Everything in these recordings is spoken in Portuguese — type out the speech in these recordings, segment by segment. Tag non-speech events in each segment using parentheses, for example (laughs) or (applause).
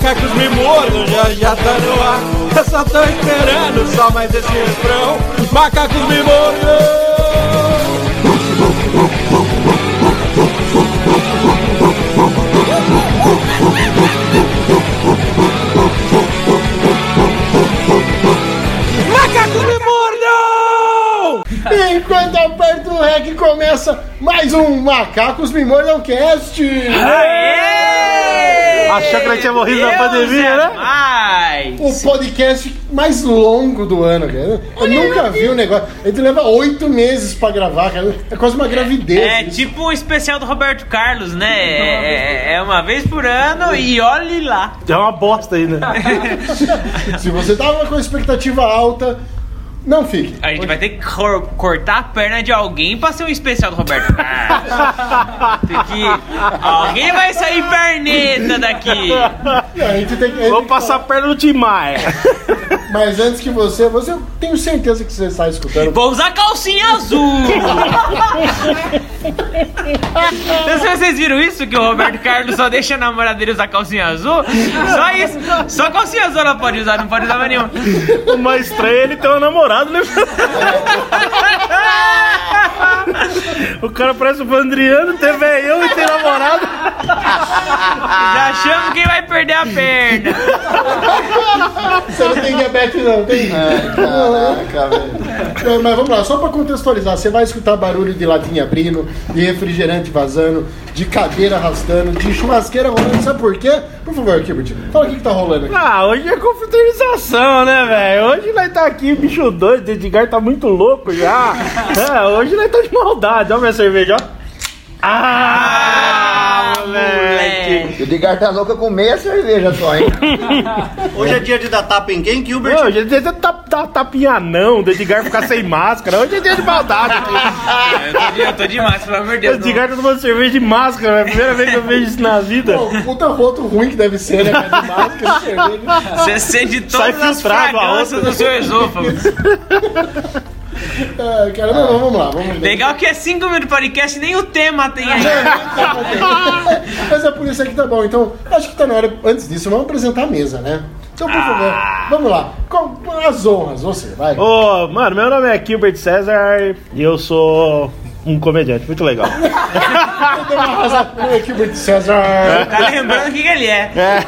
Macacos me mordam, já já tá no ar. Eu só tô esperando só mais esse refrão. Macacos me mordam. Enquanto aperta o REC começa mais um Macacos Me Mordam Cast. Achou que nós tinha morrido na pandemia, né? O podcast mais longo do ano, cara. Eu nunca vi um negócio. A gente leva oito meses pra gravar, cara. É quase uma gravidez. É isso. tipo o especial do Roberto Carlos, né? É, é- é uma vez por ano e olhe lá. É uma bosta aí, né? (laughs) Se você tava com a expectativa alta, não fique. A gente vai ter que cor- cortar a perna de alguém pra ser um especial do Roberto Carlos. (laughs) Tem que... Alguém vai sair perneta daqui. A gente tem que. Vou passar a perna no Tim Maia. Mas antes que você, você eu tenho certeza que você está escutando. Vou usar calcinha azul. (laughs) Não sei se vocês viram isso, que o Roberto Carlos só deixa a namorada dele usar calcinha azul. Só isso. Só calcinha azul ela pode usar, não pode usar mais nenhuma. O mais estranho é ele ter um namorado, né? O cara parece o Vandriano, tem velhão e tem namorado. Já chamo quem vai perder a perna. Você não tem diabetes, não, tem? Caraca, velho. É, Mas vamos lá, só pra contextualizar, você vai escutar barulho de latinha abrindo, de refrigerante vazando, de cadeira arrastando, de churrasqueira rolando, sabe por quê? Por favor, Kibert, fala o que, que tá rolando aqui. Ah, hoje é confraternização, né, velho? Hoje nós tá aqui, bicho doido, o Edgar tá muito louco já. (laughs) É, hoje nós tá de maldade. Ó minha cerveja, ó. Ah, moleque. O Edgar tá louco com meia cerveja só, hein? (laughs) Hoje é dia de dar tapa em quem, Gilbert? Não, hoje é dia de tá, tapinha não, do Edgar ficar sem máscara. Hoje é dia de maldade (laughs) aqui. Eu tô, de, eu tô demais, pelo amor de O Deus. não. Edgar tá tomando cerveja de máscara, é a primeira vez que eu vejo isso na vida. Pô, puta roto ruim que deve ser, né? De máscara, de cerveja. Você sente Sai todas as filtrado a fragrâncias do seu esôfago. (laughs) Ah, cara, não, não, vamos lá, vamos lá. Legal que é 5 minutos de podcast nem o tema tem aí. Mas é por isso aí que tá bom. Então, acho que tá na hora. Antes disso, vamos apresentar a mesa, né? Então, por favor, vamos lá. Com as honras, você, vai. Ô, mano, meu nome é Gilbert César e eu sou um comediante muito legal. (laughs) No Gilbert César. Tá lembrando o que, que ele é. É,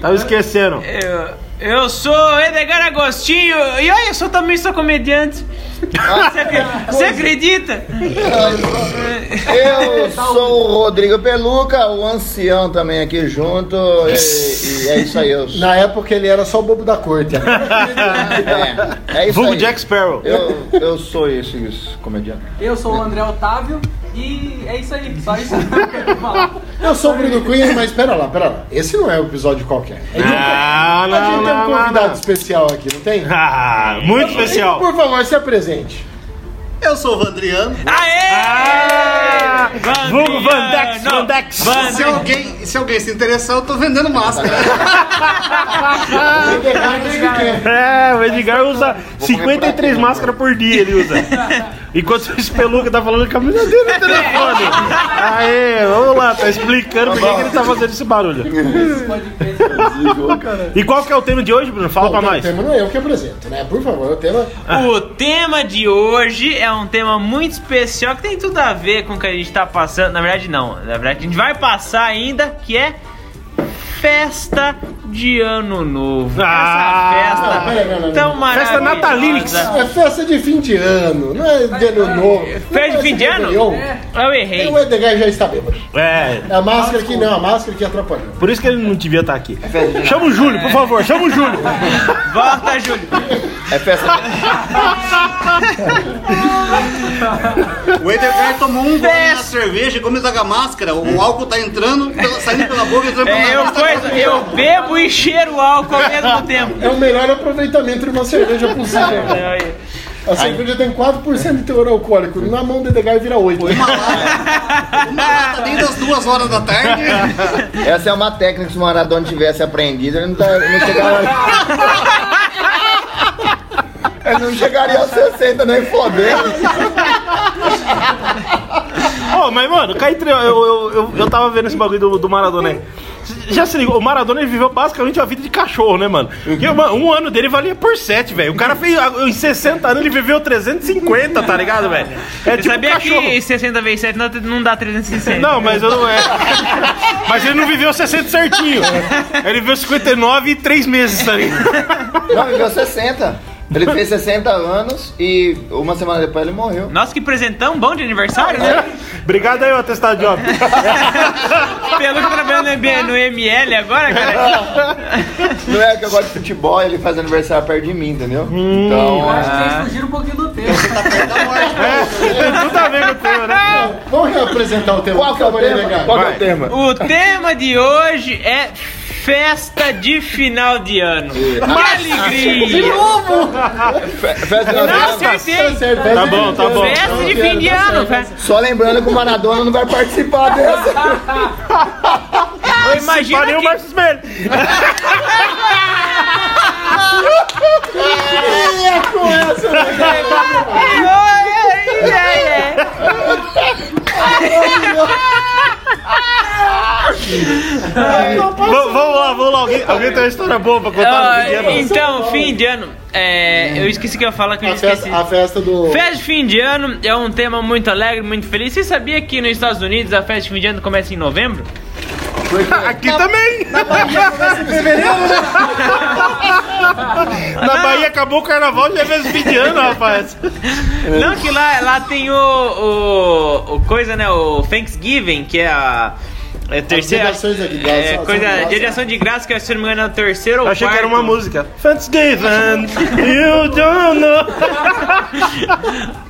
tava esquecendo. Eu, eu sou Edgar Agostinho e olha, eu sou, também sou comediante. Você, acre- você acredita? Eu sou o Rodrigo Peluca, o ancião também aqui junto. E, e é isso aí. Eu, Na época ele era só o bobo da corte. (laughs) é, é isso Vulgo aí. Jack Sparrow. Eu, eu sou esse, esse comediante. Eu sou o André Otávio e é isso aí, só isso que eu quero falar. Eu sou o Bruno Cunha, mas pera lá, pera lá. Esse não é um episódio qualquer. A gente, Ah, a não, gente tem um não, convidado não. especial aqui, não tem? Ah, muito especial. Por favor, se apresente. Eu sou o Vandriano. Aê! Ah, Vulgo Vandex, Vandex. Se alguém, se alguém se interessar, eu tô vendendo máscara. É, o Edgar usa 53 máscaras por dia, ele usa. (laughs) Enquanto o Espeluca tá falando com a menina dele no (laughs) telefone. Aê, vamos lá, tá explicando por que que ele tá fazendo esse barulho. E qual que é o tema de hoje, Bruno? Fala pra O nós. tema não é eu que apresento, né? Por favor, o tema. O tema de hoje é um tema muito especial que tem tudo a ver com o que a gente tá passando. Na verdade, não. Na verdade, a gente vai passar ainda, que é festa de ano novo. Ah, Essa festa não, peraí, não, não, tão não. maravilhosa. Festa natalínix. É festa de fim de ano, não é de ano novo. Festa de fim de ano? Eu Eu errei. O Edgar já está bêbado. É, É a máscara que não, a máscara que atrapalhou. por isso que ele não devia estar aqui. Chama o Júlio, por favor, chama o Júlio. (laughs) Volta, Júlio. É festa. (laughs) O Edgar tomou um gole na cerveja e começou com a máscara. O álcool tá entrando, saindo pela boca, entrando pela É, eu, coisa, eu bebo e cheiro álcool ao mesmo (laughs) tempo. É o melhor aproveitamento de uma cerveja possível. (laughs) Aí. A cerveja tem 4% de teor alcoólico. Na mão do Edgar vira 8. Uma lata, uma lata desde as duas horas da tarde. (laughs) Essa é uma técnica que se o Maradona tivesse aprendido, ele não, tá, não chegaria. Ele não chegaria aos 60 nem fodendo. Ô, mas mano, entre eu, eu, eu, eu tava vendo esse bagulho do, do Maradona aí. Já se ligou, o Maradona ele viveu basicamente a vida de cachorro, né, mano? Porque mano, um ano dele valia por sete, velho. O cara fez. Em 60 anos ele viveu 350, tá ligado, velho? É Você tipo sabia cachorro. que 60 vezes 7 não, não dá 360? Não, mas eu não é. Mas ele não viveu 60 certinho. Ele viveu 59 e 3 meses, tá ligado? Não, viveu 60. Ele fez 60 anos e uma semana depois ele morreu. Nossa, que presentão bom de aniversário, né? (laughs) Obrigado aí, o atestado de óbito. Pelo que tá trabalhando no M- no ML agora, cara. (laughs) Não é que eu gosto de futebol, ele faz aniversário perto de mim, entendeu? Então, Eu acho que vocês fugiram um pouquinho do tempo. Tem (laughs) tudo a ver com o tema, né? Vamos reapresentar o tema. qual que é o tema? Qual que é o tema? O tema de hoje é festa de final de ano. Que alegria! (laughs) Fe- Festa de Não. Tá acertei! Tá bom, tá bom. Festa de fim de ano. Só lembrando que o Maradona não vai participar dessa. Imagina Parei o que... Marcos Melli. Ai, ai. Vamos lá, vamos lá. Alguém, alguém tem uma história boa pra contar no Ah, fim de ano? Então, fim de ano. É, eu esqueci que eu ia falar que eu A esqueci. festa, a festa do. Festa de fim de ano é um tema muito alegre, muito feliz. Você sabia que nos Estados Unidos a festa de fim de ano começa em novembro? (laughs) Aqui também. Na (laughs) Bahia acabou o carnaval, já é fim de ano, rapaz. (laughs) Não, que lá, lá tem o, o, o coisa, né? O Thanksgiving, que é a. É a terceira. As ações de graça, é, ação coisa de graça. de ação de graça, que se não me engano é o terceiro ou Eu achei que era quarto. uma música. Thanksgiving, you don't know. (laughs)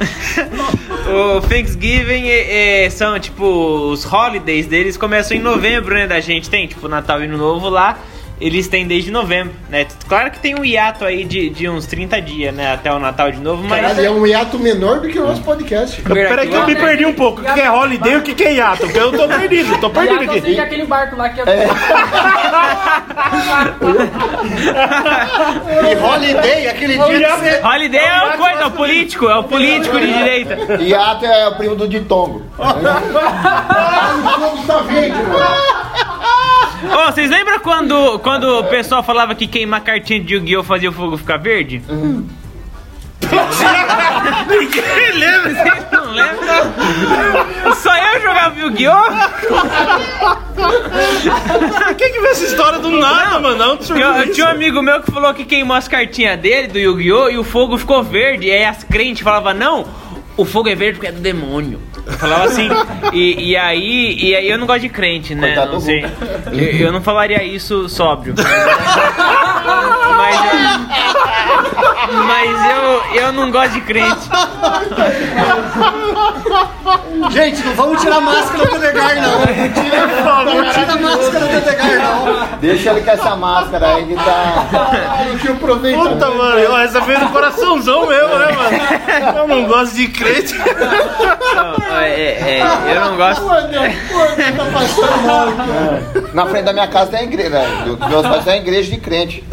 O Thanksgiving é- é- são tipo os holidays deles começam em novembro, né? Da gente tem tipo Natal e Ano Novo lá. Eles têm desde novembro, né? Claro que tem um hiato aí de, de uns 30 dias, né? Até o Natal de novo, mas. Caralho, é um hiato menor do que o nosso podcast. Peraí que eu me perdi um pouco. O que é holiday e o que é hiato? Porque eu tô perdido, tô perdido eu que aqui. é aquele barco lá que é. (laughs) E Holiday, aquele dia que você... Holiday é uma coisa, é o político, é o político de direita. E ato é o primo do Ditongo. (laughs) O fogo tá verde, mano. Ô, vocês lembram quando, quando o pessoal falava que queimar cartinha de Yu-Gi-Oh! fazia o fogo ficar verde? Ninguém lembra. Vocês não lembram? Só eu jogava Yu-Gi-Oh! Quem que vê essa história do nada, mano? Não, Eu, eu tinha um amigo meu que falou que queimou as cartinhas dele do Yu-Gi-Oh! e o fogo ficou verde. E aí as crentes falavam, não, o fogo é verde porque é do demônio. Eu falava assim, e, e aí, e aí eu não gosto de crente, né? Coitado Não sei. Eu, eu não falaria isso sóbrio. Mas eu, mas eu, eu não gosto de crente. Gente, não vamos tirar a máscara do Edgar, não. Não (laughs) tira, não tira a máscara do Edgar, não. Deixa ele com essa máscara aí que tá. Caralho, que aproveita. Puta, mano, essa fez no coraçãozão mesmo, né, mano? Eu não gosto de crente. Não, é, é, eu não gosto. Pô, Deus, pô, tá passando mal. cara. Na frente da minha casa tem a igreja, velho. Meus pais têm a igreja de crente.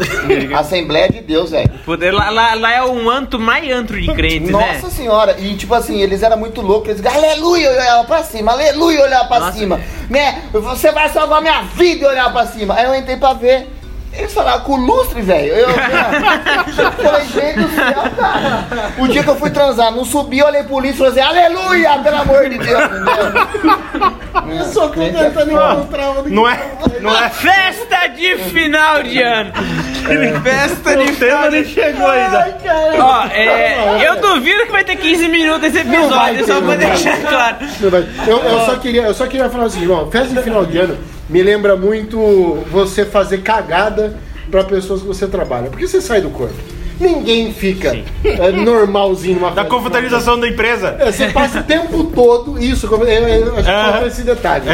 Assembleia de Deus, velho. Puta, Lá, lá, lá é um antro mais antro de crente, né? Nossa senhora, e tipo assim, eles eram muito loucos, eles aleluia, eu olhava pra cima, aleluia, eu olhava pra Nossa. cima, né? Você vai salvar minha vida, eu olhava pra cima. Aí eu entrei pra ver. Eles falaram com lustre, velho. Eu, eu falei, gente do céu, cara. O dia que eu fui transar, não subi, olhei pro lixo e falei assim, aleluia, pelo amor de Deus, entendeu? Eu só tô tentando encontrar uma Não é, não é. Festa de final de ano! Festa de tema nem chegou ainda. Ó, é, eu duvido que vai ter 15 minutos esse episódio, só ter, pra não vai deixar claro. Eu, eu só queria, eu só queria falar o seguinte, ó, festa de final de ano me lembra muito você fazer cagada pra pessoas que você trabalha. Porque você sai do corpo. Ninguém fica é, normalzinho numa (laughs) Da confraternização da empresa. É, Você passa o tempo todo, isso, eu, eu, eu acho que falta esse detalhe. É,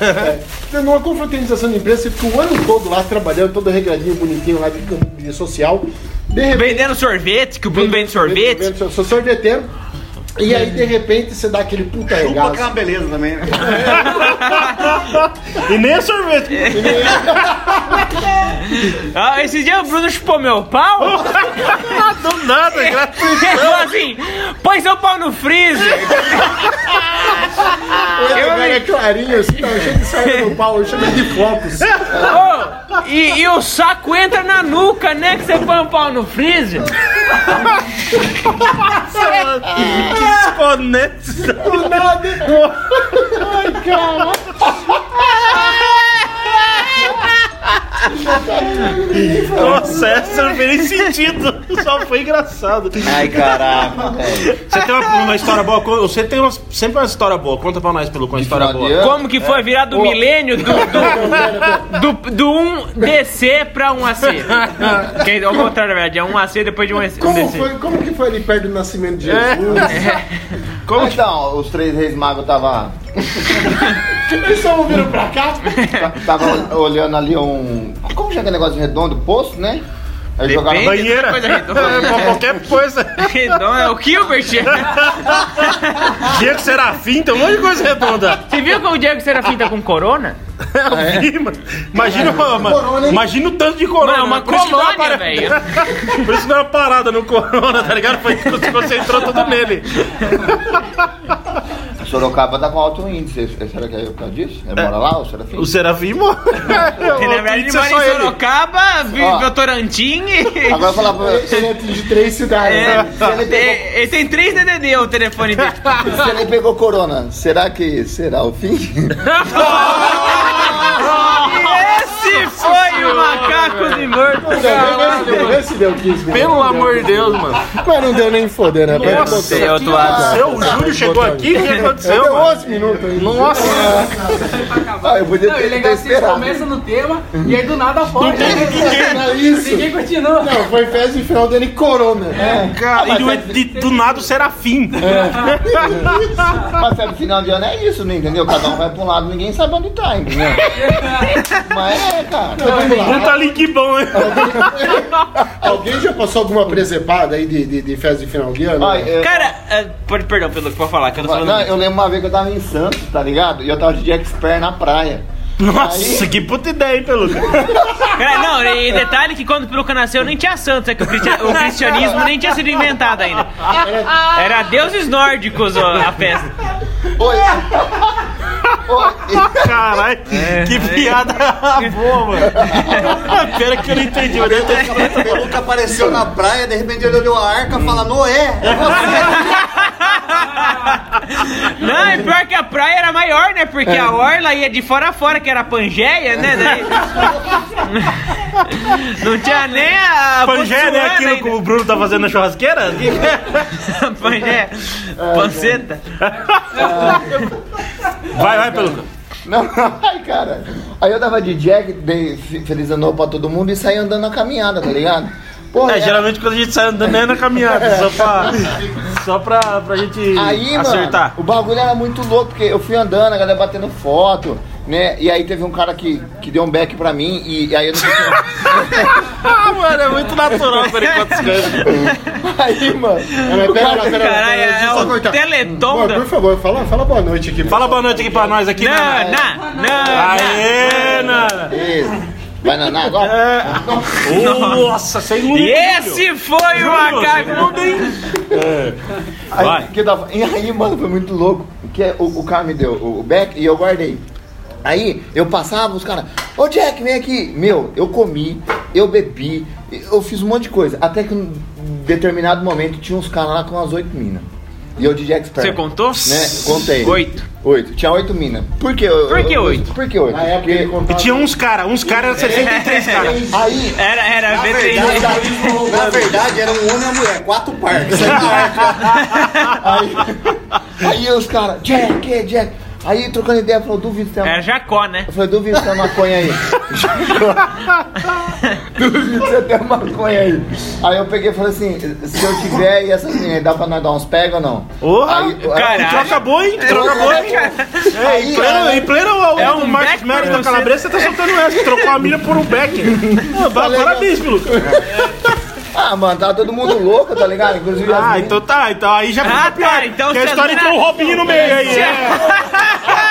é. É, numa confraternização de empresa, você fica o ano todo lá trabalhando, todo regradinho, bonitinho lá de, de social. De repente, Vendendo sorvete, que o Bruno vende sorvete. Sou, sou sorveteiro. E aí, de repente, você dá aquele puta Chupa que é uma regaço. beleza também, né? (laughs) E nem é sorvete. (laughs) Ah, esse dia o Bruno chupou meu pau. (laughs) Do nada, gratuito. Ele falou assim: põe seu pau no freezer. O Edgar é clarinho, assim, tá cheio de saia no pau, eu chamo ele de flocos. Ô, e, e o saco entra na nuca, né? Que você põe o pau no freezer. Desconexo. Do nada. Ai, cara. Nossa, essa não fez nem sentido. Só foi engraçado. Ai, caraca. Você tem uma, uma história boa? Você tem uma, sempre uma história boa. Conta pra nós, pelo com uma história boa. Como que foi virar do milênio do, do, do, do 1DC pra 1AC? Que é ao contrário, na verdade, é 1AC depois de 1AC. Como, 1DC. foi, como que foi ali perto do nascimento de Jesus? Como então, os três reis magos tava, Eles só viram pra cá? tava olhando ali um. Como chama aquele negócio redondo? Poço, né? Aí jogaram Depende. Banheira. Coisa redonda. É, qualquer coisa. Redondo é o Gilbert. Diego Serafim, tem um monte de coisa redonda. Você viu como o Diego Serafim tá com corona? (laughs) Eu vi, mano. Imagina, uma- imagina o tanto de corona. Mano, é uma né? Por colônia, para- velho. Por isso que deu (laughs) uma parada no corona, tá ligado? Foi que se concentrou tudo nele. (laughs) Sorocaba tá com alto índice. Será que é por causa disso? Ele mora lá, o Serafim? O Serafim morreu. (laughs) Ele, é mora só em ele. Sorocaba, vive em Votorantim e... Agora falar pra você. Ele atinge três cidades. É, né? Ele pegou, é, ele tem 3 DDD o telefone dele. se ele pegou corona, será que será o fim? (laughs) Esse foi o Macaco de Morto. Vê se deu- Vê se deu 15 minutos. Pelo amor de Deus, mano. Mas não deu nem foder, né? Nossa, lado. aconteceu? O Júlio chegou aqui, o que aconteceu, Deu mano? 11 minutos aí. Nossa, Ah, eu podia Não, e ter, vocês esperado. começam no tema e aí do nada foge. Não é isso. Ninguém continua. Não, foi festa de final dele Corona. cara, e do, de- do nada o Serafim. (laughs) Mas sabe, final de ano é isso, né? Entendeu? Cada um vai pra um lado, ninguém sabe onde tá, entendeu? (laughs) Mas é, cara. Então, vamos lá. Puta link bom, hein? (laughs) Alguém já passou alguma presepada aí de, de, de festa de final de ano? Ai, eu, Cara, é, pode, perdão, pelo que pode falar, que eu falando. não, eu lembro uma vez que eu tava em Santos, tá ligado? E eu tava de Jack Sparrow na praia. Nossa, que puta ideia, hein, Peluca? Cara, não, e detalhe que quando o Peluca nasceu nem tinha santos, é que o cristianismo nem tinha sido inventado ainda. Era deuses nórdicos ó, a festa. Oi! (laughs) Caralho, que piada boa, mano. (laughs) Pera que eu não entendi, mas deve ter sido O apareceu na praia, de repente ele olhou a arca e fala, Noé, é (laughs) Não, é pior que a praia era maior, né? Porque a orla ia de fora a fora, que era a Pangeia, né? Daí- Não tinha nem a. Pangeia, né? Aquilo ainda. que o Bruno tá fazendo na churrasqueira? Pangeia. Panceta. Vai, vai, Peluca. (laughs) Não, ai, cara. Aí eu tava de Jack, dei fe- feliz ano novo pra todo mundo e saí andando na caminhada, tá ligado? Porra, É, era- geralmente quando a gente sai andando é na caminhada, só pra, (laughs) só pra, pra gente Aí, acertar. mano, o bagulho era muito louco, porque eu fui andando, a galera batendo foto, né? E aí teve um cara que, que deu um back pra mim, e, aí eu não (laughs) Ah, mano, é muito natural as coisas. (laughs) Aí, mano. Pera, pera, Caralho, pera, eu é só o cortar. Teleton da- Por favor, fala, fala boa noite aqui. Fala boa noite aqui pra nós aqui, Não, Nana. não, não. Aê, Nana. Isso. Vai nanar agora? É. Nossa, sem E lúdico. esse foi o macaco. Aí, Vai. que tava- e aí, mano, foi muito louco. Que é, o, o cara me deu o, o back e eu guardei. Aí eu passava, os caras, ô Jack, vem aqui. Meu, eu comi, eu bebi, eu fiz um monte de coisa. Até que em determinado momento tinha uns caras lá com umas oito minas. E eu de Jack Sparrow. Você contou? Né? Contei. Oito. Oito. Tinha oito minas. Por que eu- Por que oito? Por que oito? Na época ele contava. E tinha uns caras, uns caras, 63 caras. aí, Era, era Na verdade, na verdade, era um homem e uma mulher, quatro parques. (laughs) aí, aí os caras, Jack, Jack. Aí trocando ideia, falou, duvido se tem uma Era Jacó, né? Eu falei, duvido se tem maconha aí. (laughs) duvido se tem maconha aí. Aí eu peguei e falei assim, se eu tiver e essas meninas, dá pra nós dar uns pega ou não? Porra, Aí, caralho. troca boa, hein? Troca boa, hein? É, Aí, em pleno, aí- em pleno É o um Marcos pra da você. Calabresa, você tá soltando essa, trocou a milha por um back. (laughs) Ah, Parabéns, Peluca. Ah, mano, tá todo mundo louco, tá ligado? Inclusive Ah, então tá, então aí já Ah, fica tá, pior. então que a história entrou o Robinho no meio aí. (laughs) É.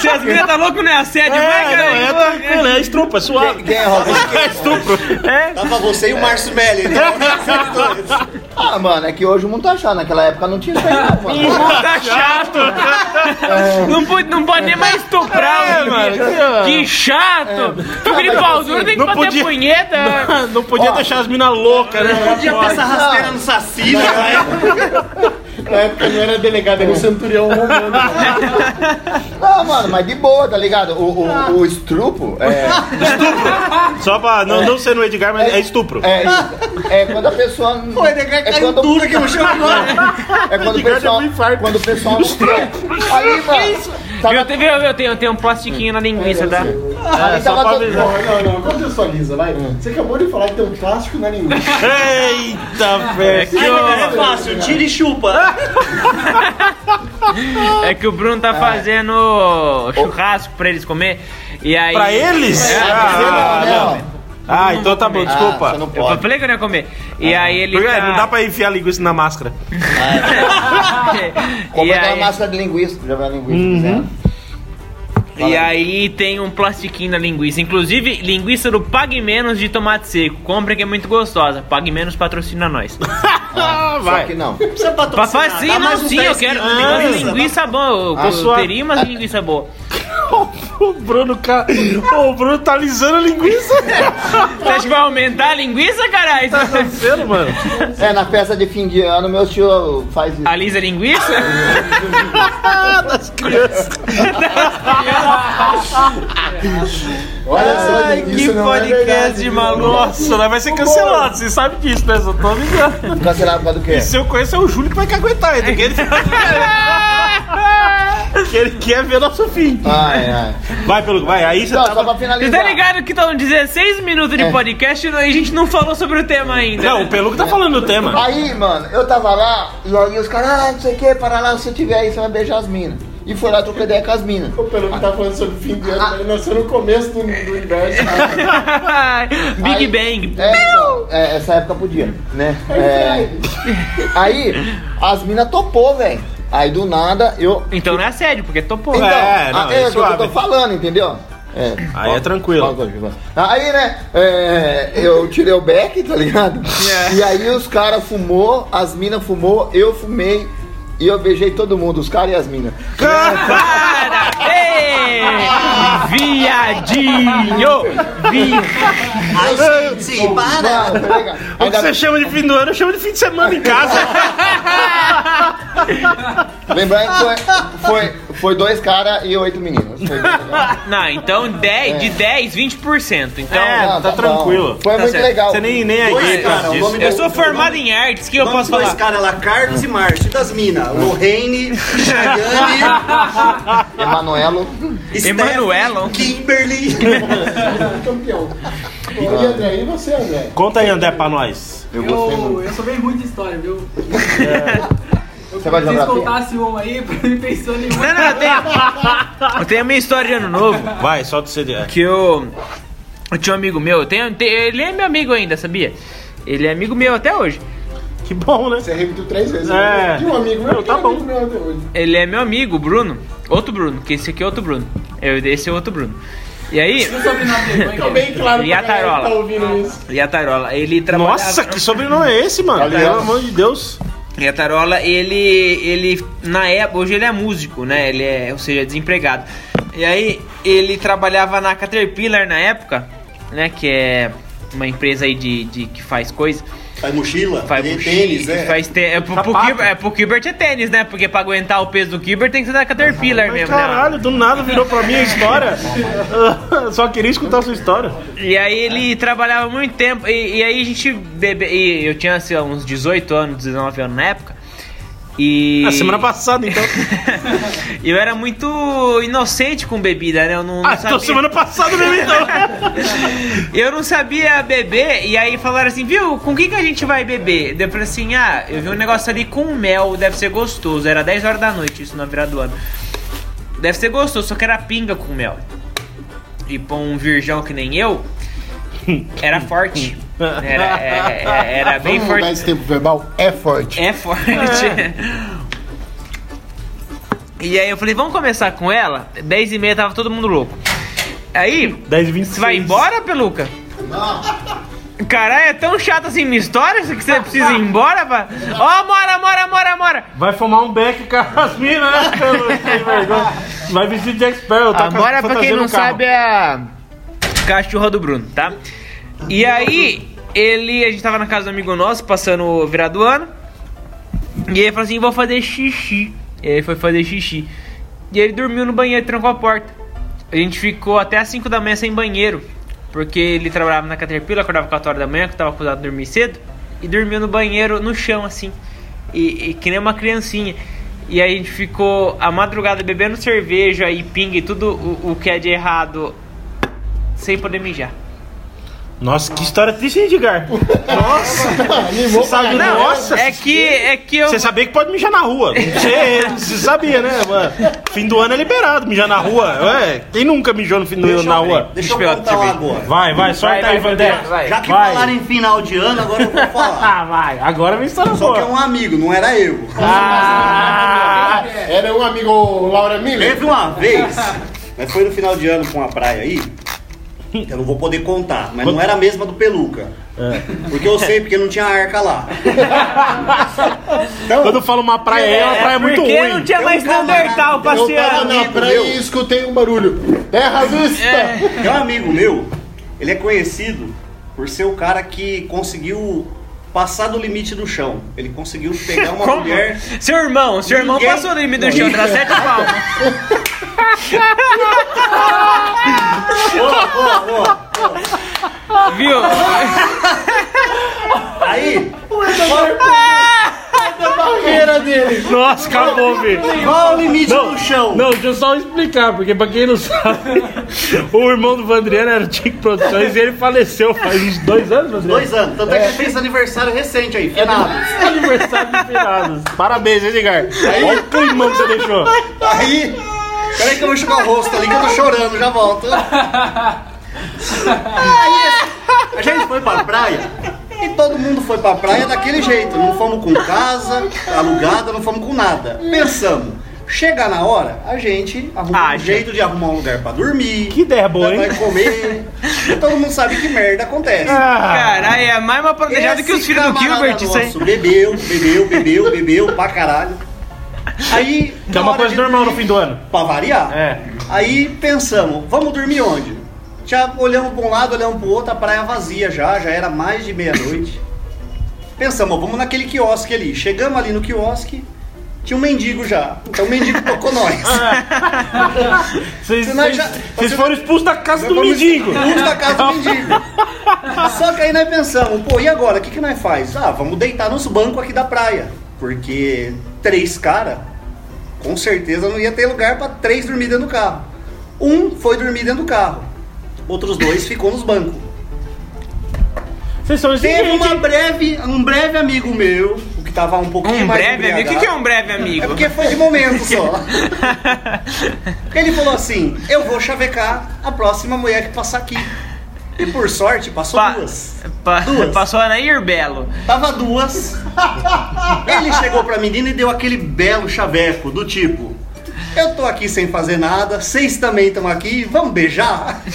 Se as meninas tá louco, não é assédio, vai, É, cara. não, é tranquilo, é estrupa, é suave. Quem (laughs) é Rosa? É estupro. É. Tava você e o Márcio Melli. Então. (laughs) Ah, mano, é que hoje o mundo tá chato. Naquela época não tinha isso aí, não, mano. (laughs) Tá chato. Não pode, não pode nem mais estuprar. É, mano. que, chato. Fica de pau duro, tem que Não bater punheta. Não podia deixar as minas loucas, né? Podia passar rasteira no saci, né? Na época não era delegado, era um centurião romano. (laughs) Não, mano, mas de boa, tá ligado? O, o, o estrupo é, Só pra não, não ser no Edgar, mas é estupro. é, é quando a pessoa. (laughs) Pô, ele é quando, duro aqui no chão agora. é quando o Edgar pessoal. Quando o pessoal. Aí, mano. Tava, Eu tenho, eu tenho, eu tenho um plastiquinho na linguiça, tá? aí só tava todo-. Não, não, não, contextualiza, vai. Você acabou de falar que tem um plástico na linguiça. Eita, velho. (laughs) Aí, é fácil, tira e chupa. (laughs) É que o Bruno tá fazendo churrasco pra eles comer. E aí. Pra eles? É, Ah, Não, não. Ah, então tá bom, Ah, desculpa. você não Eu pode. falei que eu não ia comer. E aí ele. Porque, tá- Não dá pra enfiar linguiça na máscara. (laughs) Como e, aquela aí, máscara de linguiça, já a linguiça? Uhum. fizeram? e aí tem um plastiquinho na linguiça. Inclusive, linguiça do Pague Menos de tomate seco. Compra que é muito gostosa. Pague Menos patrocina nós. (laughs) Ah, Só vai. que não. Precisa Papai, patrocinar. sim, Dá não, mais uns sim, 10 eu quero. Eu de linguiça. linguiça boa. Eu, Ah, eu sua- teria umas linguiça boa. (laughs) O Bruno, ca... O Bruno tá alisando a linguiça. (laughs) Você acha que vai aumentar a linguiça, caralho? Tá acontecendo, mano? É, na festa de fim de ano, meu tio faz isso. Alisa a linguiça? (laughs) Das crianças. Olha só, Ai, que não é podcast verdade, de maluco. Nossa, nós vai ser cancelado, você sabe disso, né? Só tô avisando. Cancelado por causa do quê? E se eu conheço é o Júlio que vai que aguentar (laughs) ele. Que ele... que ele quer ver nosso fim. Ai, ai. Vai, pelo vai. Aí você Não, só tava... pra Você finalizar. tá ligado que estão 16 minutos de É. podcast e a gente não falou sobre o tema ainda. Não, o Peluco tá falando do tema. Aí, mano, eu tava lá, e aí os caras, ah, não sei o que, para lá, se você tiver aí, você vai beijar as minas. E foi lá trocar ideia com as minas. O Peluco tá falando sobre o fim de ano, mas ele nasceu no começo do, do universo. (laughs) Big Aí- Bang. É, então, é, essa época podia, né? É, aí, as minas topou, velho. Aí do nada eu. Então não é assédio, porque topou. Então, É, não, a- é é o que eu tô falando, entendeu? É. Aí é tranquilo. Aí, né, é, eu tirei o beck, tá ligado? (laughs) É. E aí os caras fumou, as minas fumou, eu fumei e eu beijei todo mundo, os caras e as minas. Parabéns! Viadinho! Vi... Ai, gente, para. Não, tá? O que você chama de fim do ano, eu chamo de fim de semana em casa. Lembrando que foi, foi, foi dois caras e oito meninas. Não, então 10, de 10, 20%. Então, É, Não, tá bom. tranquilo. Foi Tá muito certo. legal. Você nem, nem é Dois o disso. nome eu sou formado em artes, o que eu posso dois falar? caras lá, Carlos e Márcio, e das minas. Lorraine, Chayane, (laughs) Emanuelo. Emanuelo. Kimberly. (laughs) campeão. E André, e você, André? Conta aí, André, pra nós. Eu Eu, eu sou bem ruim de história, viu? Eu Você vai se vocês geografia? contassem uma aí, (laughs) pra mim pensando em uma. Não, não, eu tenho, eu tenho a minha história de ano novo. Vai, solta o CD. Que eu. Eu tinha um amigo meu, eu tenho, te- ele é meu amigo ainda, sabia? Ele é amigo meu até hoje. Que bom, né? Você repetiu três vezes. É. né? De um amigo meu, Não, tá é bom. amigo meu até hoje. Ele é meu amigo, Bruno. Outro Bruno, que esse aqui é outro Bruno. Eu, esse é outro Bruno. E aí. É Ficou é? bem claro E a tarola? tá ouvindo isso. E a Tarola, ele trabalhava. Nossa, que sobrenome é esse, mano? Aliás. Pelo amor de Deus. E a Tarola, ele, ele, na época, hoje ele é músico, né? Ele é, ou seja, desempregado. E aí, ele trabalhava na Caterpillar na época, né? Que é uma empresa aí de, de que faz coisa. Faz mochila, Faz mochila, tênis, né? Faz te... é, pro, pro. Kibert, é, pro Kibert é tênis, né? Porque pra aguentar o peso do Kibert tem que ser da Caterpillar Mas mesmo, né? caralho, do nada virou pra mim a história. (laughs) Só queria escutar a sua história. E aí ele trabalhava muito tempo, e, e aí a gente bebe, e eu tinha assim, uns 18 anos, 19 anos na época. E. A semana passada, então. (laughs) eu era muito inocente com bebida, né? Eu não, não Ah, então semana passada mesmo, então. (laughs) Eu não sabia beber, e aí falaram assim, viu, com que que a gente vai beber? Daí Eu falei assim, ah, eu vi um negócio ali com mel, deve ser gostoso. Era 10 horas da noite, isso na virada do ano. Deve ser gostoso, só que era pinga com mel. E pra um virgão que nem eu, (laughs) era forte. Era, é- é- era bem Vamos forte. esse tempo verbal? É forte. É forte. (laughs) E aí eu falei, vamos começar com ela? 10 e meia tava todo mundo louco. Aí, 10 e 26. você vai embora, Peluca? Caralho, é tão chato assim minha história que você precisa ir embora, pra... Ó, mora, mora, mora, mora! Vai fumar um beck com as minas, né? Vergonha. Vai vestir de expert, tá A Mora, pra quem não sabe, é a cachorra do Bruno, tá? E aí, ele, a gente tava na casa do amigo nosso, passando o virado do ano. E ele falou assim: vou fazer xixi. E ele foi fazer xixi. E ele dormiu no banheiro, trancou a porta. A gente ficou até as 5 da manhã sem banheiro. Porque ele trabalhava na Caterpillar, acordava 4 horas da manhã, que tava acostumado a dormir cedo. E dormiu no banheiro, no chão, assim. E, e que nem uma criancinha. E aí a gente ficou a madrugada bebendo cerveja e pinga e tudo o, o que é de errado sem poder mijar. Nossa, que história triste, hein, Edgar? (laughs) Nossa! Você sabe, caralho. nossa! É que é que eu Você sabia que pode mijar na rua. Você, você sabia, né? mano? Fim do ano é liberado, mijar na rua. Ué, quem nunca mijou no fim do ano na rua? Deixa eu Deixa eu contar ver. um agora. Vai, vai, sorta aí, vai. Já que Vai. falaram em final de ano, agora eu vou (laughs) falar. Ah, vai. Agora vem história Só que é boa. um amigo, não era eu. Ah, Era um amigo Laura Miller. Teve uma vez, mas foi no final de ano com uma praia aí. (laughs) Eu não vou poder contar, mas não era a mesma do Peluca. Porque eu sei, porque não tinha arca lá. (laughs) Então, quando eu falo uma praia é uma praia muito porque ruim. não tinha mais um Neandertal Eu tava passeando. na praia e escutei um barulho. Terra vista! Tem um amigo meu, ele é conhecido por ser o cara que conseguiu passar do limite do chão. Ele conseguiu pegar uma (laughs) Como? mulher. Seu irmão, seu irmão Ninguém- passou do limite do chão, dá sete palmas. (laughs) Viu? Aí, Barreira dele. Nossa, acabou, velho. qual é o limite do chão? Não, deixa eu só explicar, porque pra quem não sabe, (laughs) o irmão do Vandriano era o Tico Produções e ele faleceu faz uns dois anos, Vandriano? Dois anos. Tanto é que ele fez aniversário recente aí, finados. Aniversário de finados. Parabéns, Edgar. Olha o climão que você deixou. Aí, peraí que eu vou enxugar o rosto ali que eu tô chorando, já volto. Aí, a gente foi pra praia e todo mundo foi pra praia daquele jeito. Não fomos com casa alugada, não fomos com nada. Pensamos, chegar na hora, a gente arruma Ah, um gente. jeito de arrumar um lugar pra dormir. Que ideia boa, hein? Vai comer. E todo mundo sabe que merda acontece. Ah, Caralho, é mais mal planejado que os filhos do Gilbert, isso aí. nosso Bebeu, bebeu, bebeu, bebeu pra caralho. Aí. que é uma coisa de normal no fim do ano. Pra variar. É. Aí pensamos, vamos dormir onde? Já olhamos para um lado, olhamos para o outro, a praia vazia já, já era mais de meia-noite. Pensamos, vamos naquele quiosque ali. Chegamos ali no quiosque, tinha um mendigo já. Então o mendigo tocou nós. (laughs) Vocês, vocês foram expulsos da casa do mendigo. expulsos da casa do (laughs) mendigo. Só que aí nós pensamos, pô, e agora? O que, que nós faz? Ah, vamos deitar nos bancos aqui da praia. Porque três caras, com certeza não ia ter lugar para três dormir dentro do carro. Um foi dormir dentro do carro. Outros dois ficou nos bancos. Vocês são Teve uma breve, um breve amigo meu, o que tava um pouquinho Um mais breve amigo? O que, que é um breve É amigo? porque foi de momento só. (laughs) Ele falou assim: Eu vou chavecar a próxima mulher que passar aqui. E por sorte, passou Pa- duas. pa- Duas. (laughs) Passou a Nair Belo. Tava duas. (laughs) Ele chegou pra menina e deu aquele belo chaveco, do tipo: Eu tô aqui sem fazer nada, vocês também estão aqui, vamos beijar? (laughs)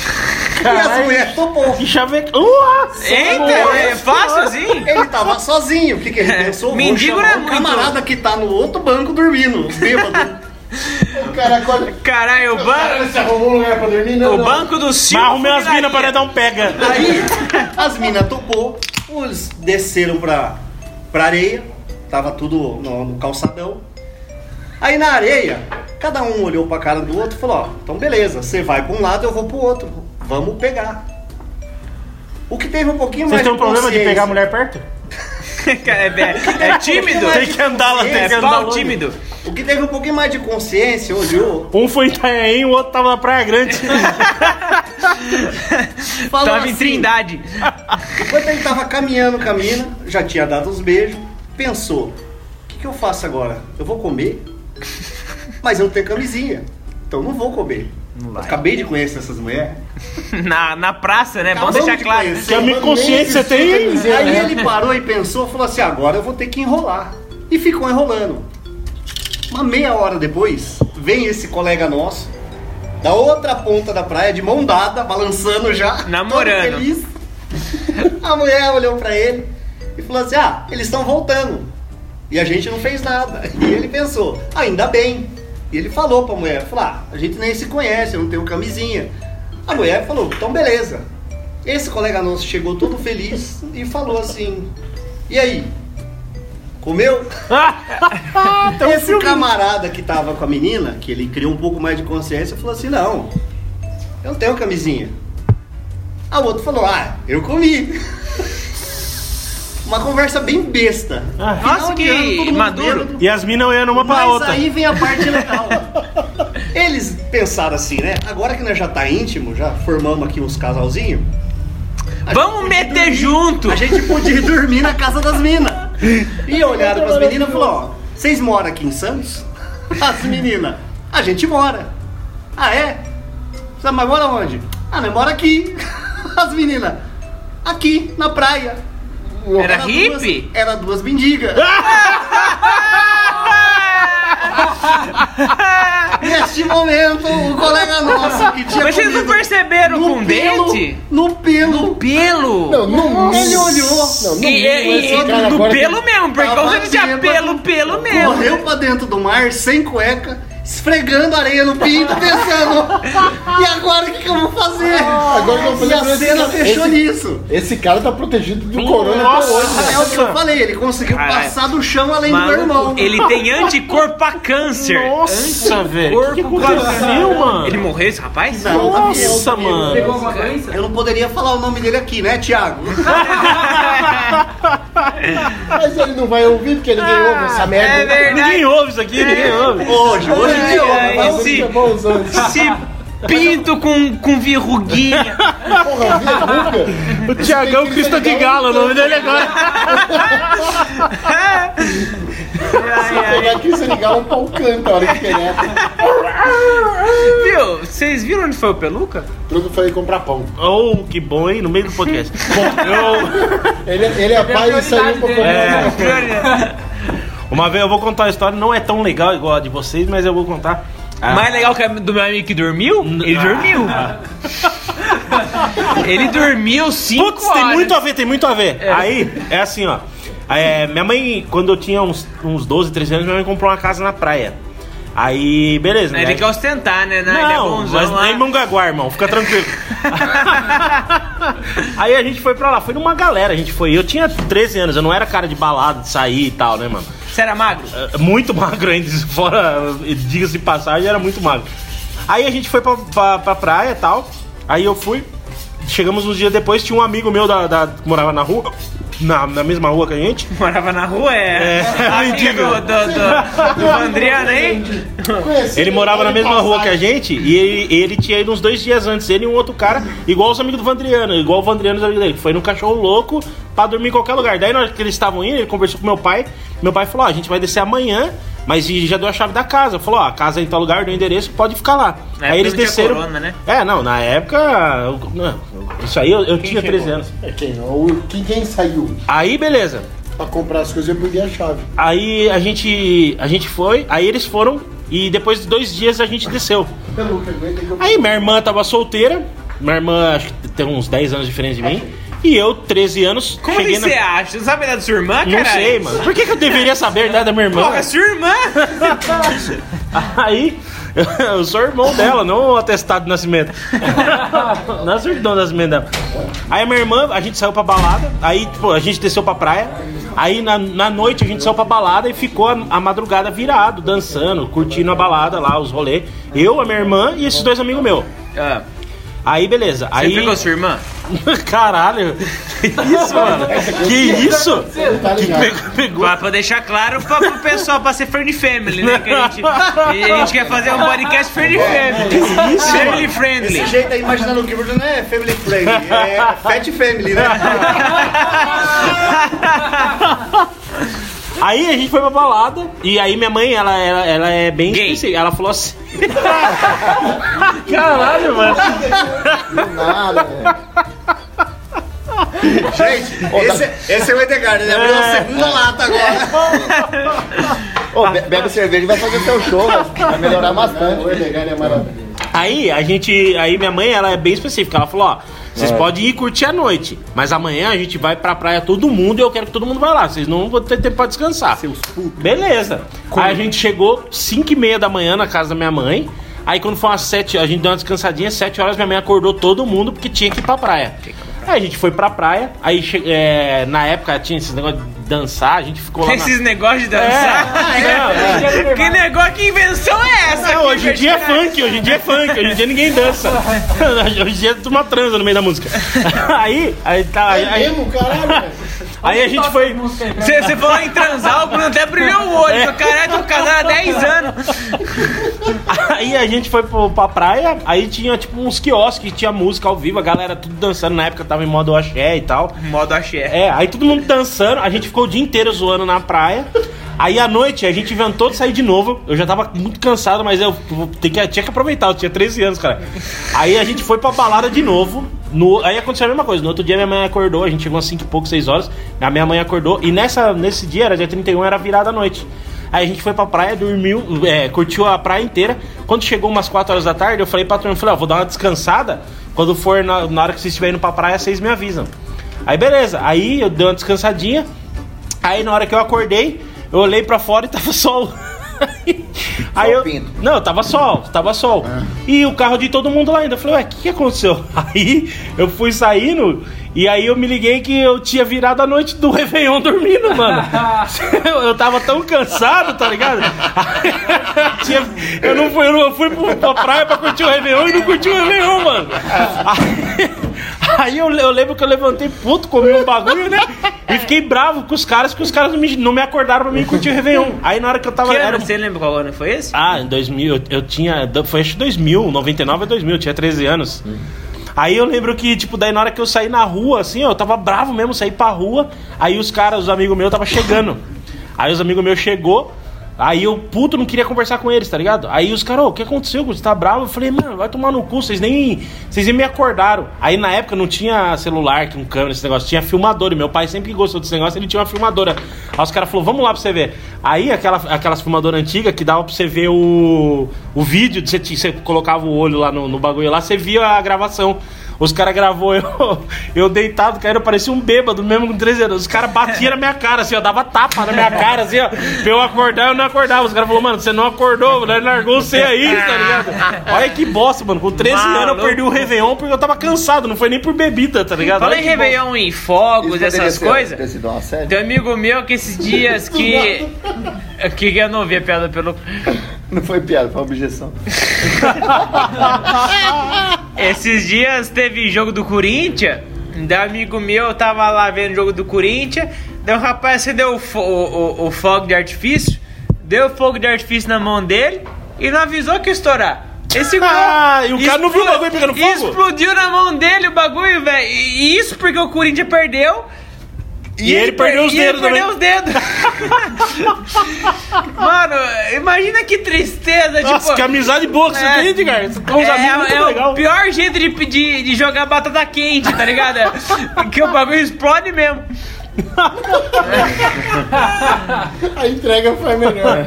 E as Caralho. mulheres topou. Que chave... Nossa! Eita, é fácil assim? Ele tava sozinho, o que, que ele pensou? Vou Mendigo chamar é um camarada que tá no outro banco dormindo, bêbado. O cara acorda. Caralho, o, ban Caralho, você arrumou um lugar pra dormir? Não, o não. banco do Mas Silvio. arrumei as minas para dar um pega. Aí as minas topou, eles desceram pra, pra areia, tava tudo no, no calçadão. Aí na areia, cada um olhou pra cara do outro e falou: Ó, então beleza, você vai pra um lado, eu vou pro outro, vamos pegar. O que teve um pouquinho Vocês mais têm um problema de pegar a mulher perto? (laughs) é, é, é (laughs) tímido? Tem que andar lá, tem É que andar pau longe. tímido. O que teve um pouquinho mais de consciência, olhou, Um foi em Itanhaém, o outro tava na Praia Grande. (laughs) falou Tava assim, em Trindade. Enquanto ele tava caminhando, caminha, já tinha dado os beijos, pensou: o que, que eu faço agora? Eu vou comer, mas eu não tenho camisinha, então não vou comer. Acabei de conhecer essas mulheres. (laughs) Na, na praça, né? Bom Acabamos deixar de claro. conhecer. Que amigo consciente você tem, hein? Aí ele parou e pensou, falou assim: agora eu vou ter que enrolar. E ficou enrolando. Uma meia hora depois, vem esse colega nosso, da outra ponta da praia, de mão dada, balançando já. Namorando. feliz. A mulher olhou pra ele e falou assim: Ah, eles estão voltando. E a gente não fez nada. (laughs) E ele pensou: Ainda bem. E ele falou pra mulher: falou, ah, a gente nem se conhece, eu não tenho camisinha. A mulher falou: Então beleza. Esse colega nosso chegou todo feliz e falou assim: E aí? Comeu? (laughs) Esse camarada que tava com a menina, que ele criou um pouco mais de consciência, falou assim: Não, eu não tenho camisinha. A outra falou: Ah, eu comi. (laughs) Uma conversa bem besta. Ah. Final Nossa, que ano, todo mundo maduro. bêbado. E as minas iam uma pra Mas outra. aí vem a parte legal. (laughs) Eles pensaram assim, né? Agora que nós já tá íntimo, já formamos aqui uns casalzinhos. Vamos meter dormir- junto. A gente podia dormir na casa das minas. (laughs) E olharam pras meninas e falaram, ó, vocês moram aqui em Santos? (laughs) As meninas, a gente mora. Ah, é? Você mas mora onde? Ah, nós mora aqui. (laughs) As meninas, aqui, na praia. Era duas- hippie? era duas mendigas. (laughs) Neste momento, o colega nosso que tinha Mas vocês não perceberam no com pelo, dente? No pelo. Pelo. Não, no Ele olhou. Não, no E, e, e, agora pelo mesmo, porque não tinha pelo, pelo mesmo. Correu pra dentro do mar sem cueca, esfregando areia no pinto, (laughs) pensando. E agora o que, que eu vou fazer? agora que eu e falei a pra esse cena cara- fechou esse- nisso. Esse cara tá protegido do corona até hoje. É o que eu falei, ele conseguiu Caralho. passar do chão além do meu irmão. Maluco, ele tem anticorpo pra câncer. Nossa, velho. O que, que aconteceu, mano? Ele morreu esse rapaz? Não, tá Nossa, mano. Pegou alguma? Eu não poderia falar o nome dele aqui, né, Thiago? (laughs) Mas ele não vai ouvir porque ninguém ouve essa merda. é verdade. Ninguém ouve isso aqui, ninguém ouve. Hoje, hoje É, é bonzão. Esse pinto com, com verruguinha. Porra, verruga. O Tiagão Crista de Galo, o nome dele agora. Se pegar aqui, você ligar um pau canta a hora que penetra. Viu? Vocês viram onde foi o Peluca? Tudo foi comprar pão. Oh, que bom, hein? No meio do podcast. Bom, eu. Ele, ele é pai e saiu pra comer. É. É. Uma vez eu vou contar a história, não é tão legal igual a de vocês, mas eu vou contar. Ah, Mais legal que a do meu amigo que dormiu? Ele dormiu. (laughs) Ele dormiu cinco Putz, tem horas. muito a ver, tem muito a ver. Aí, é assim, ó. É, minha mãe, quando eu tinha uns, uns 12, 13 anos, minha mãe comprou uma casa na praia. Aí, beleza, Ele né? quer ostentar, né? Não, ele é bonzão mas lá. nem Mongaguá, irmão, fica tranquilo. (laughs) Aí a gente foi pra lá, foi numa galera, a gente foi. Eu tinha 13 anos, eu não era cara de balada, de sair e tal, né, mano? Você era magro? É, Muito (laughs) magro ainda, fora, diga-se de passagem, era muito magro. Aí a gente foi pra, pra, pra praia e tal, aí eu fui, chegamos uns dias depois, tinha um amigo meu da, da- que morava na rua, na, na mesma rua que a gente. (laughs) Morava na rua, é. É, (laughs) Amigo mendigo. do, do, do, do (laughs) Andriano. Conheci Ele morava na mesma rua que a gente e ele, ele tinha ido uns dois dias antes. Ele e um outro cara, igual os amigos do Vandriano, igual o Vandriano, os amigos dele. Foi no cachorro louco pra dormir em qualquer lugar. Daí, na hora que eles estavam indo, ele conversou com meu pai. Meu pai falou: Ó, a gente vai descer amanhã, mas já deu a chave da casa. Falou: Ó, a casa é em tal lugar, deu o endereço, pode ficar lá. Na aí época eles não tinha desceram. corona, né? É, não, na época. eu- não, isso aí eu, eu tinha chegou? 13 anos. É quem? O, quem, quem saiu Aí, beleza. pra comprar as coisas eu peguei a chave. Aí a gente, a gente foi, aí eles foram e depois de dois dias a gente desceu. Pelo que aguenta que eu Aí minha irmã tava solteira, minha irmã acho que tem uns 10 anos de diferença de mim, e eu, 13 anos, Como cheguei que você na... acha? Você não sabe nada da sua irmã, cara? Não sei, mano. Por que, que eu deveria saber nada da minha irmã? Porra, é sua irmã. (laughs) Aí, eu sou irmão dela, não o atestado de nascimento. (laughs) não é certidão de nascimento dela. Aí a minha irmã, a gente saiu pra balada, aí a gente desceu pra praia, aí na, na noite a gente saiu pra balada e ficou a, a madrugada virado, dançando, curtindo a balada lá, os rolês. Eu, a minha irmã e esses dois amigos meus. Ah, Aí beleza. você aí pegou sua irmã? (laughs) Caralho! Que isso, mano? Que isso? tá Que ligado. pegou, pegou. Pra, pra deixar claro pra, pro pessoal, pra ser friend family, né? Que a gente, a gente quer fazer um podcast friend family. isso, Family friendly. Desse jeito aí, imaginando o Gilbert não é family friendly, é fat family, né? (laughs) Aí a gente foi pra balada e aí minha mãe, ela, ela, ela é bem Gay. específica. Ela falou assim. (laughs) Caralho, mano. Nada, velho. Gente, esse, esse é o Edgar, ele abriu a segunda lata agora. Ô, be- bebe cerveja e vai fazer seu show, vai- melhorar bastante. O legal é maravilhoso. Aí a gente. Aí minha mãe, ela é bem específica. Ela falou, ó, vocês podem ir curtir a noite. Mas amanhã a gente vai pra praia todo mundo e eu quero que todo mundo vá lá. Vocês não vão ter tempo pra descansar. Beleza. Aí a gente chegou 5 e meia da manhã na casa da minha mãe. Aí quando foi umas 7, a gente deu uma descansadinha, 7 horas minha mãe acordou todo mundo porque tinha que ir pra praia. Aí a gente foi pra praia, aí é, na época tinha esses negócio dançar, a gente ficou lá. na- Esses negócios de É, dançar. é, (laughs) Que negócio, que invenção é essa? Aqui, hoje em dia é funk, hoje em dia é funk, hoje em dia ninguém dança. (laughs) (laughs) hoje em dia é uma transa no meio da música. Aí, aí tá. Aí, É aí, mesmo, caralho. Aí a gente foi. Você você falou em transar, o Bruno até brilhou o olho. É. É. Caralho, tô casado há 10 anos. (laughs) Aí a gente foi pro, pra praia, aí tinha tipo uns quiosques, tinha música ao vivo, a galera tudo dançando, na época tava em modo axé e tal. Modo axé. É, aí todo mundo dançando, a gente ficou o dia inteiro zoando na praia. Aí à noite a gente inventou de sair de novo. Eu já tava muito cansado, mas eu tem que, tinha que aproveitar, eu tinha 13 anos, cara. Aí a gente foi pra balada de novo. No, aí aconteceu a mesma coisa. No outro dia minha mãe acordou, a gente chegou às 5 e pouco, 6 horas. A minha mãe acordou e nessa, nesse dia, era dia 31, era virada à noite. Aí a gente foi pra praia, dormiu, é, curtiu a praia inteira. Quando chegou umas 4 horas da tarde, eu falei pra turma, eu falei, ó, vou dar uma descansada. Quando for na, na hora que vocês estiverem indo pra praia, vocês me avisam. Aí beleza, aí eu dei uma descansadinha. Aí na hora que eu acordei, eu olhei pra fora e tava (laughs) sol. Aí eu, pinto. não, tava sol, tava sol. E o carro de todo mundo lá ainda. Eu falei, ué, o que, que aconteceu? (laughs) Aí eu fui saindo e aí eu me liguei que eu tinha virado a noite do (laughs) Réveillon dormindo, mano. Eu, eu tava tão cansado, tá ligado? Tinha- eu não fui, eu não fui pra praia pra curtir o Réveillon e não curti o Réveillon, mano. (laughs) Aí, eu, eu lembro que eu levantei puto, comi um bagulho, né? (laughs) E fiquei bravo com os caras, que os caras não me, não me acordaram pra mim curtir o Réveillon. Aí na hora que eu tava. Que era ano? Você lembra qual ano foi esse? ah, em 2000, eu, eu tinha. Foi acho que 2000, 99 a 2000, eu tinha 13 anos. Aí eu lembro que, tipo, daí na hora que eu saí na rua, assim, ó, eu tava bravo mesmo, saí pra rua. Aí os caras, os amigos meus, tava chegando. Aí os amigos meus chegou. Aí eu, puto, não queria conversar com eles, tá ligado? Aí os caras, ô, o que aconteceu? Você tá bravo? Eu falei, mano, vai tomar no cu, vocês nem. Vocês nem me acordaram. Aí na época não tinha celular, com câmera, esse negócio, tinha filmador. E meu pai sempre gostou desse negócio, ele tinha uma filmadora. Aí os caras falaram, vamos lá pra você ver. Aí aquela, aquelas filmadoras antigas que dava pra você ver o, o vídeo, você, você colocava o olho lá no, no bagulho lá, você via a gravação. Os caras gravou eu, (laughs) eu deitado, cara, eu parecia um bêbado mesmo com 13 anos. Os caras batiam na minha cara, assim, ó, dava tapa na minha cara, assim, ó. Pra eu acordar, eu não acordava. Os caras falaram, mano, você não acordou, né? largou você aí, tá ligado? Olha que bosta, mano. Com 13 anos eu Maluco. perdi o Réveillon porque eu tava cansado, não foi nem por bebida, tá ligado? Fala em que bosta. Réveillon e fogos, essas coisas. Tem um amigo meu que esses dias que. (laughs) que eu não vi a piada pelo. Não foi piada, foi uma objeção. (laughs) Esses dias teve jogo do Corinthians. Um amigo meu tava lá vendo o jogo do Corinthians. Daí o rapaz acendeu o, o, o, o fogo de artifício. Deu fogo de artifício na mão dele e não avisou que ia estourar. Segurou. (laughs) Ah, e o cara não viu o bagulho pegando fogo? Explodiu na mão dele o bagulho, velho. E isso porque o Corinthians perdeu. E ele perdeu os e ele dedos perdeu os dedos. (laughs) Mano, imagina que tristeza. Nossa, tipo, que amizade boa que você É. tem, Edgar. Você tem uns amigos muito é, é legal. o pior jeito de, de, de jogar batata quente, tá ligado? É, (laughs) que o bagulho explode mesmo. (laughs) A entrega foi melhor.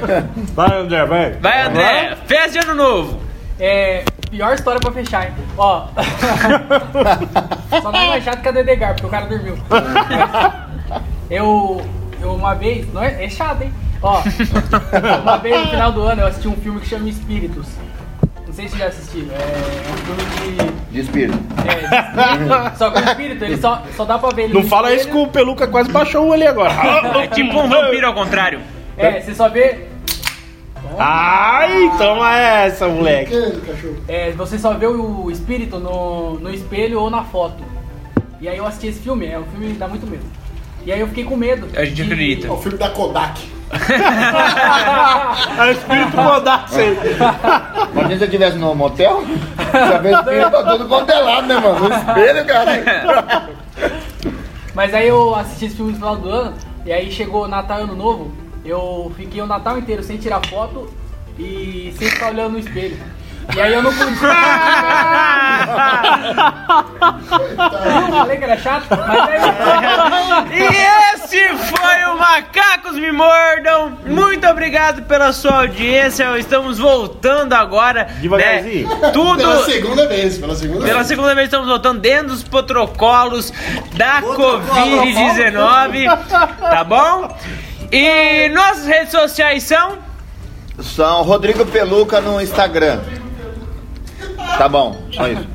Vai, André, vai. Vai, André. Festa de ano novo. É. Pior história pra fechar, hein? Ó. Só não é mais chato que a Dedegar, porque o cara dormiu. Eu. Eu uma vez. Não é, é chato, hein? Ó. (laughs) Uma vez no final do ano eu assisti um filme que chama Espíritos. Não sei se já assistiram. É um filme de. De espírito. É, de espírito. Só que o espírito, ele só, só dá pra ver ele Não no fala isso espelho. que o Peluca quase baixou o olho agora. (laughs) É tipo um vampiro ao contrário. É, você só vê. Ai, toma essa, moleque. Que cachorro? É, você só vê o espírito no, no espelho ou na foto. E aí eu assisti esse filme, é um filme que dá muito medo. E aí eu fiquei com medo. A gente acredita. É o filme da Kodak. É o espírito rodar aí. Imagina se eu estivesse no motel, já vê o espírito tá todo contelado, né, mano? No espelho, cara. Mas aí eu assisti esse filme no final do ano, e aí chegou Natal e Ano Novo, eu fiquei o Natal inteiro sem tirar foto e sem ficar olhando no espelho. E aí eu não pude. Eu falei que era chato, mas aí. Isso! Esse foi o Macacos Me Mordam. Muito obrigado pela sua audiência. Estamos voltando agora. Devagarzinho. Né? Tudo. Pela segunda vez, pela segunda Pela vez. segunda vez estamos voltando dentro dos protocolos da Covid-19. Tá bom? E nossas redes sociais são. São Rodrigo Peluca no Instagram. Tá bom, só isso.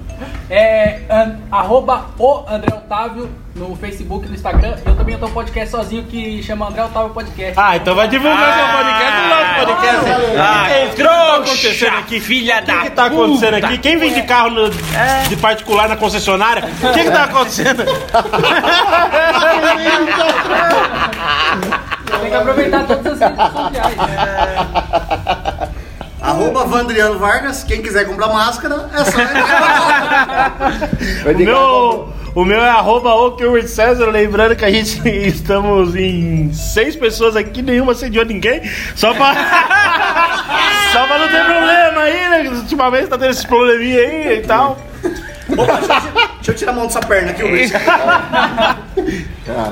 É an- arroba o André Otávio no Facebook e no Instagram. Eu também tenho um podcast sozinho que chama André Otávio Podcast. Ah, então vai divulgar seu podcast no nosso podcast. Ah, O que que tá acontecendo aqui? filha O da que, que tá acontecendo puta. aqui? Quem vende carro no- de particular na concessionária? O que, que tá acontecendo? Tem que aproveitar todas as redes sociais. (laughs) Arroba Vandriano Vargas, quem quiser comprar máscara, é só entrar. O meu, o meu é arroba o César, lembrando que a gente (laughs) estamos em seis pessoas aqui, nenhuma assediou ninguém, só pra, (laughs) só pra não ter problema aí, né? Ultimamente tá tendo esses probleminha aí e tal. Opa, deixa, eu- deixa eu tirar a mão dessa perna aqui, Luiz.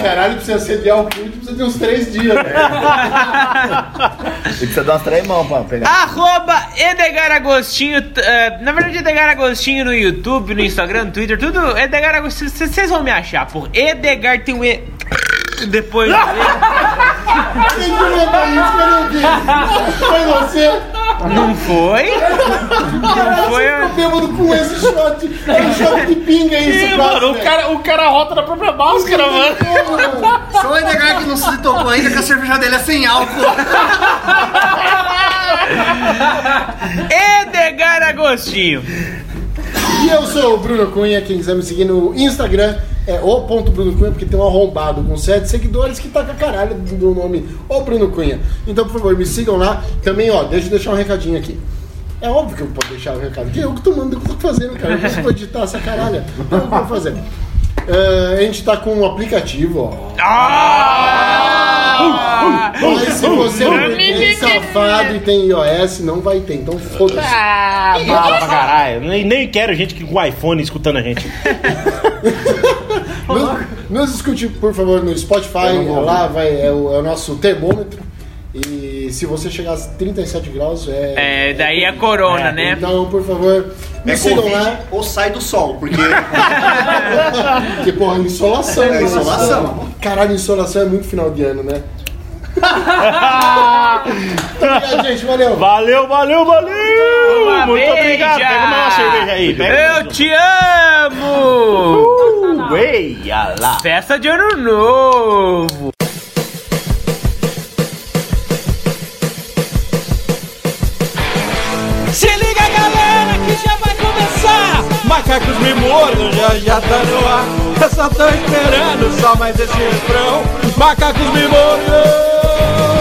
Caralho, precisa sediar o culto, precisa de uns três dias. né? E precisa dar umas três mãos pra pegar. Arroba Edgar Agostinho. eh, na verdade, Edgar Agostinho no YouTube, no Instagram, no Twitter, tudo. Edgar Agostinho, vocês vão me achar, por Edgar tem um E. Depois (laughs) do. Quem que isso não vi? Foi você? Não foi? Não foi? Ficou bêbado com esse shot. (laughs) Que shot de pinga é isso, Ih, mano, o cara, o cara rota na própria máscara, mano. Só o Edgar que não se tocou ainda que a cerveja dele é sem álcool. (laughs) Edgar Agostinho. E eu sou o Bruno Cunha, quem quiser me seguir no Instagram é o ponto Bruno Cunha, porque tem um arrombado com sete seguidores que tá com a caralho do nome o Bruno Cunha. Então, por favor, me sigam lá. Também, ó, deixa eu deixar um recadinho aqui. É óbvio que eu posso deixar o recado, que eu que tô mandando o que eu tô fazendo, cara. Eu não vou editar essa caralha. Então, eu vou fazer? É, a gente tá com um aplicativo, ó. Ah! Mas se você é um bebê safado e tem iOS, não vai ter. Então, foda-se. Ah, bala pra caralho. Nem, nem quero gente que com iPhone escutando a gente. (laughs) Nos, nos escute, por favor, no Spotify. Lá vai, é, o, é o nosso termômetro. E se você chegar a 37 graus, é. É, daí é corona, né? Então, por favor, me É sigam lá. ou sai do sol, porque (laughs) Porque, porra, insolação. É, né? insolação. Caralho, insolação é muito final de ano, né? (laughs) Obrigado, gente. Valeu. Valeu, valeu, valeu! Uma Muito beija. obrigado. Pega uma cerveja aí. Pega Eu te amo! Uh, eia lá. Festa de ano novo! Mordam, já já tá no ar. Eu só tô esperando só mais esse refrão. Macacos me mordam.